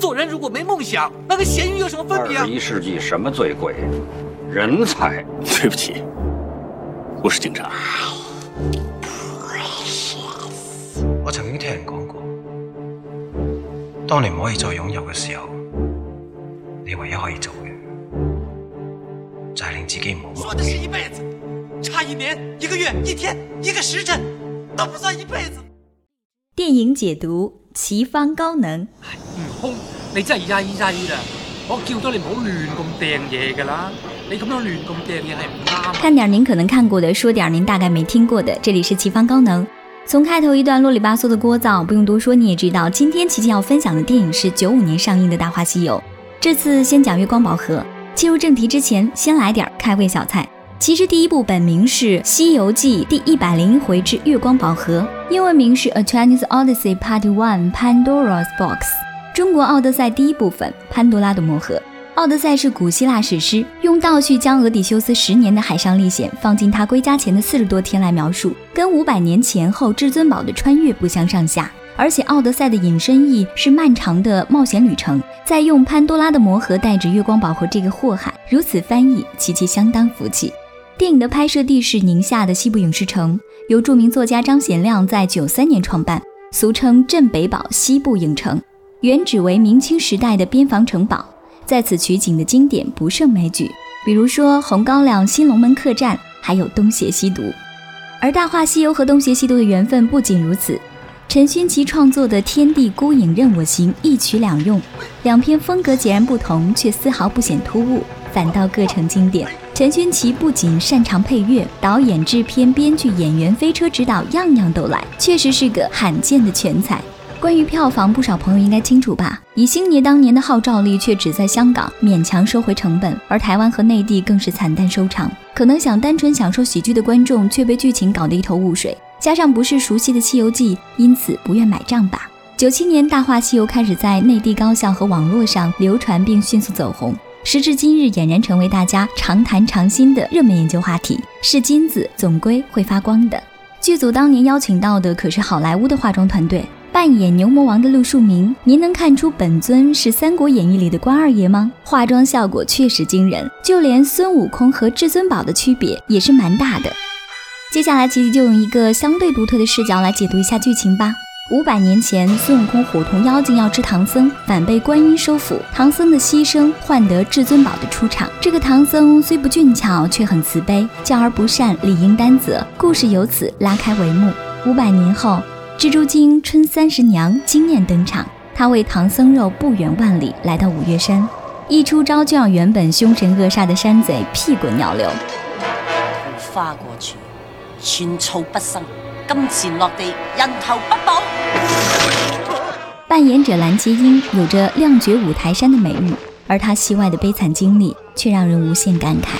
做人如果没梦想，那跟咸鱼有什么分别啊二十？一世纪什么最贵？人才。对不起，我是警察。我曾经听人讲过，当你唔可以再拥有嘅时候，你唯一可以做嘅就係令自己唔好忘说的是。一辈子，差一年、一个月、一天、一个时辰，都不算一辈子。电影解读奇方高能，悟空，你真係曳曳啦！我叫咗你唔好亂咁掟嘢㗎啦，你咁樣亂咁掟嘢系唔啱。看点您可能看过的，说点您大概没听过的。这里是奇方高能。从开头一段啰里吧嗦的聒噪，不用多说，你也知道，今天琪琪要分享的电影是九五年上映的《大话西游》。这次先讲月光宝盒。进入正题之前，先来点开胃小菜。其实第一部本名是《西游记》第一百零一回之月光宝盒，英文名是《A Chinese Odyssey Part One: Pandora's Box》。中国《奥德赛》第一部分《潘多拉的魔盒》。奥德赛是古希腊史诗，用倒叙将俄狄修斯十年的海上历险放进他归家前的四十多天来描述，跟五百年前后至尊宝的穿越不相上下。而且奥德赛的引申义是漫长的冒险旅程，再用潘多拉的魔盒带着月光宝盒这个祸害，如此翻译，琪琪相当服气。电影的拍摄地是宁夏的西部影视城，由著名作家张贤亮在九三年创办，俗称镇北堡西部影城，原址为明清时代的边防城堡。在此取景的经典不胜枚举，比如说红高粱新龙门客栈，还有东邪西毒。而《大话西游》和东邪西毒的缘分不仅如此，陈勋奇创作的《天地孤影任我行》一曲两用，两篇风格截然不同，却丝毫不显突兀，反倒各成经典。陈勋奇不仅擅长配乐，导演、制片、编剧、演员、飞车指导，样样都来，确实是个罕见的全才。关于票房，不少朋友应该清楚吧？以星爷当年的号召力，却只在香港勉强收回成本，而台湾和内地更是惨淡收场。可能想单纯享受喜剧的观众，却被剧情搞得一头雾水，加上不是熟悉的《西游记》，因此不愿买账吧。九七年，《大话西游》开始在内地高校和网络上流传，并迅速走红。时至今日，俨然成为大家常谈常新的热门研究话题。是金子，总归会发光的。剧组当年邀请到的可是好莱坞的化妆团队。扮演牛魔王的陆树铭，您能看出本尊是《三国演义》里的关二爷吗？化妆效果确实惊人，就连孙悟空和至尊宝的区别也是蛮大的。接下来，琪琪就用一个相对独特的视角来解读一下剧情吧。五百年前，孙悟空伙同妖精要吃唐僧，反被观音收服。唐僧的牺牲换得至尊宝的出场。这个唐僧虽不俊俏，却很慈悲，教而不善，理应担责。故事由此拉开帷幕。五百年后。蜘蛛精春三十娘惊艳登场，她为唐僧肉不远万里来到五岳山，一出招就让原本凶神恶煞的山贼屁滚尿流。桃花過處，寸草不生；金钱落地，人头不保。扮演者蓝洁瑛有着亮绝五台山的美誉，而她戏外的悲惨经历却让人无限感慨。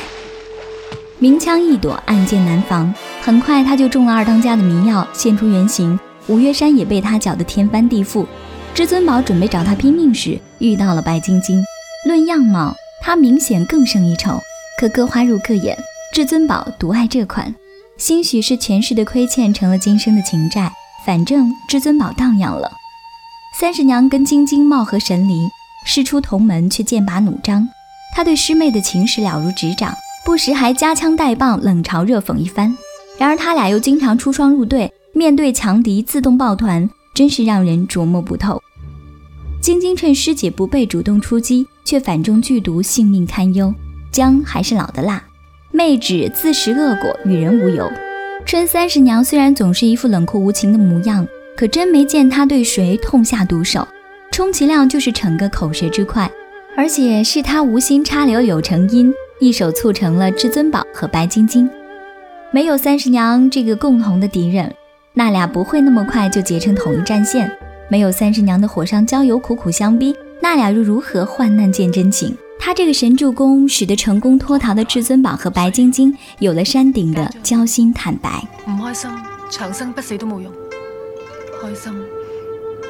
明枪易躲，暗箭难防，很快她就中了二当家的迷药，现出原形。五岳山也被他搅得天翻地覆。至尊宝准备找他拼命时，遇到了白晶晶。论样貌，他明显更胜一筹。可各花入各眼，至尊宝独爱这款。兴许是前世的亏欠成了今生的情债，反正至尊宝荡漾了。三十娘跟晶晶貌合神离，师出同门却剑拔弩张。她对师妹的情史了如指掌，不时还夹枪带棒，冷嘲热讽一番。然而他俩又经常出双入对。面对强敌自动抱团，真是让人琢磨不透。晶晶趁师姐不备主动出击，却反中剧毒，性命堪忧。姜还是老的辣，妹纸自食恶果，与人无尤。春三十娘虽然总是一副冷酷无情的模样，可真没见她对谁痛下毒手，充其量就是逞个口舌之快。而且是她无心插柳柳成荫，一手促成了至尊宝和白晶晶。没有三十娘这个共同的敌人。那俩不会那么快就结成统一战线，没有三十娘的火上浇油苦苦相逼，那俩又如何患难见真情？他这个神助攻，使得成功脱逃的至尊宝和白晶晶有了山顶的交心坦白。唔开心，长生不死都冇用；开心，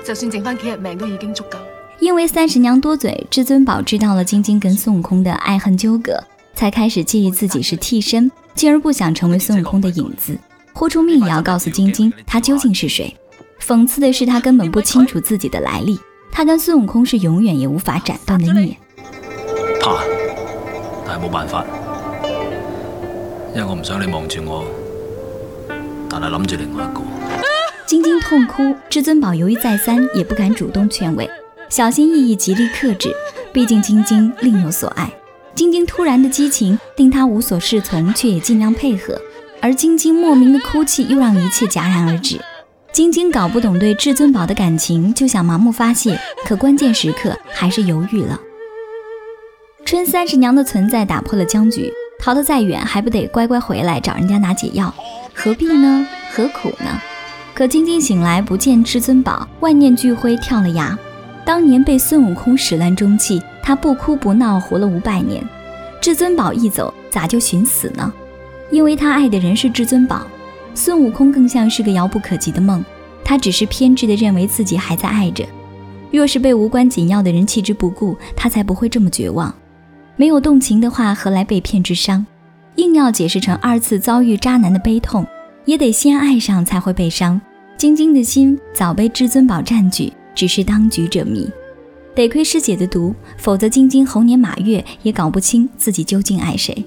就算剩翻几日命都已经足够。因为三十娘多嘴，至尊宝知道了晶晶跟孙悟空的爱恨纠葛，才开始介意自己是替身，进而不想成为孙悟空的影子。豁出命也要告诉晶晶他究竟是谁。讽刺的是，他根本不清楚自己的来历。他跟孙悟空是永远也无法斩断的孽。怕，但係冇辦法，因為我唔想你望住我，但係諗住另外一個。晶晶痛哭，至尊宝犹豫再三，也不敢主动劝慰，小心翼翼，极力克制。毕竟晶晶另有所爱。晶晶突然的激情令他无所适从，却也尽量配合。而晶晶莫名的哭泣又让一切戛然而止。晶晶搞不懂对至尊宝的感情，就想盲目发泄，可关键时刻还是犹豫了。春三十娘的存在打破了僵局，逃得再远还不得乖乖回来找人家拿解药？何必呢？何苦呢？可晶晶醒来不见至尊宝，万念俱灰，跳了崖。当年被孙悟空始乱终弃，他不哭不闹，活了五百年。至尊宝一走，咋就寻死呢？因为他爱的人是至尊宝，孙悟空更像是个遥不可及的梦。他只是偏执地认为自己还在爱着。若是被无关紧要的人弃之不顾，他才不会这么绝望。没有动情的话，何来被骗之伤？硬要解释成二次遭遇渣男的悲痛，也得先爱上才会被伤。晶晶的心早被至尊宝占据，只是当局者迷。得亏师姐的毒，否则晶晶猴年马月也搞不清自己究竟爱谁。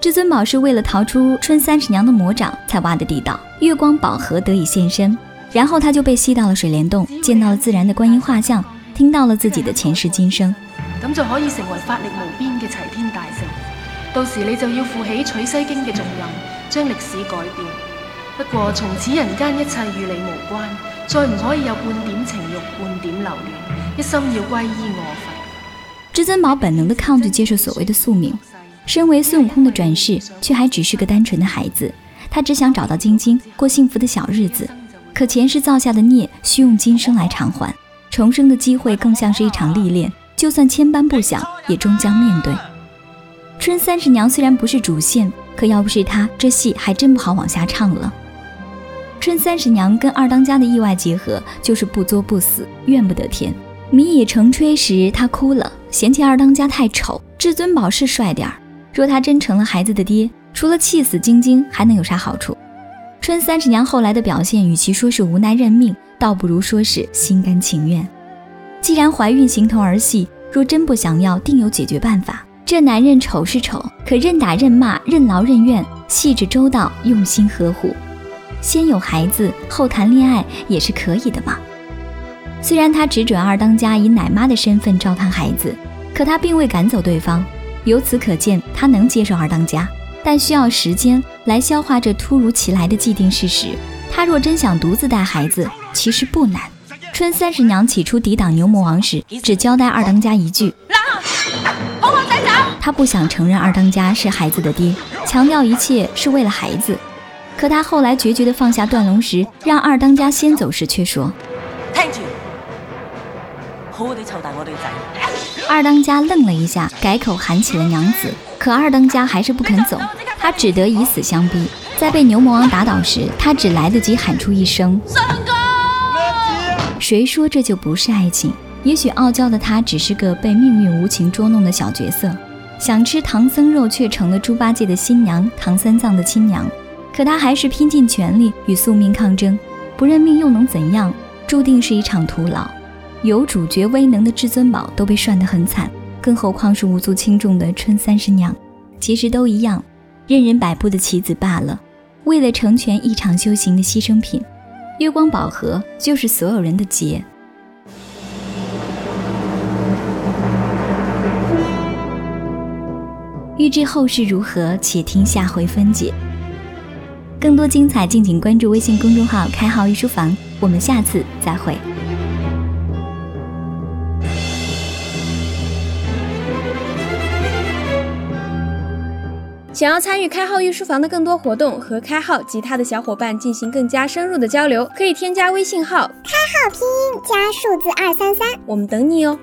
至尊宝是为了逃出春三十娘的魔掌才挖的地道，月光宝盒得以现身，然后他就被吸到了水帘洞，见到了自然的观音画像，听到了自己的前世今生，咁就可以成为法力无边嘅齐天大圣。到时你就要负起取西经嘅重任，将历史改变。不过从此人间一切与你无关，再唔可以有半点情欲，半点留恋。一心要皈依我佛。至尊宝本能的抗拒接受所谓的宿命，身为孙悟空的转世，却还只是个单纯的孩子。他只想找到晶晶，过幸福的小日子。可前世造下的孽，需用今生来偿还。重生的机会更像是一场历练，就算千般不想，也终将面对。春三十娘虽然不是主线，可要不是她，这戏还真不好往下唱了。春三十娘跟二当家的意外结合，就是不作不死，怨不得天。米已成炊时，她哭了，嫌弃二当家太丑，至尊宝是帅点儿。若他真成了孩子的爹，除了气死晶晶，还能有啥好处？春三十娘后来的表现，与其说是无奈认命，倒不如说是心甘情愿。既然怀孕形同儿戏，若真不想要，定有解决办法。这男人丑是丑，可任打任骂，任劳任怨，细致周到，用心呵护。先有孩子，后谈恋爱，也是可以的嘛。虽然他只准二当家以奶妈的身份照看孩子，可他并未赶走对方。由此可见，他能接受二当家，但需要时间来消化这突如其来的既定事实。他若真想独自带孩子，其实不难。春三十娘起初抵挡牛魔王时，只交代二当家一句：“他不想承认二当家是孩子的爹，强调一切是为了孩子。可他后来决绝地放下断龙石，让二当家先走时，却说。好好地凑大我哋仔。二当家愣了一下，改口喊起了娘子。可二当家还是不肯走，他只得以死相逼。在被牛魔王打倒时，他只来得及喊出一声三哥：“谁说这就不是爱情？也许傲娇的他只是个被命运无情捉弄的小角色，想吃唐僧肉却成了猪八戒的新娘，唐三藏的亲娘。可他还是拼尽全力与宿命抗争，不认命又能怎样？注定是一场徒劳。有主角威能的至尊宝都被涮得很惨，更何况是无足轻重的春三十娘？其实都一样，任人摆布的棋子罢了。为了成全一场修行的牺牲品，月光宝盒就是所有人的劫。欲知后事如何，且听下回分解。更多精彩，敬请关注微信公众号“开号御书房”。我们下次再会。想要参与开号御书房的更多活动，和开号及他的小伙伴进行更加深入的交流，可以添加微信号开号拼音加数字二三三，我们等你哦。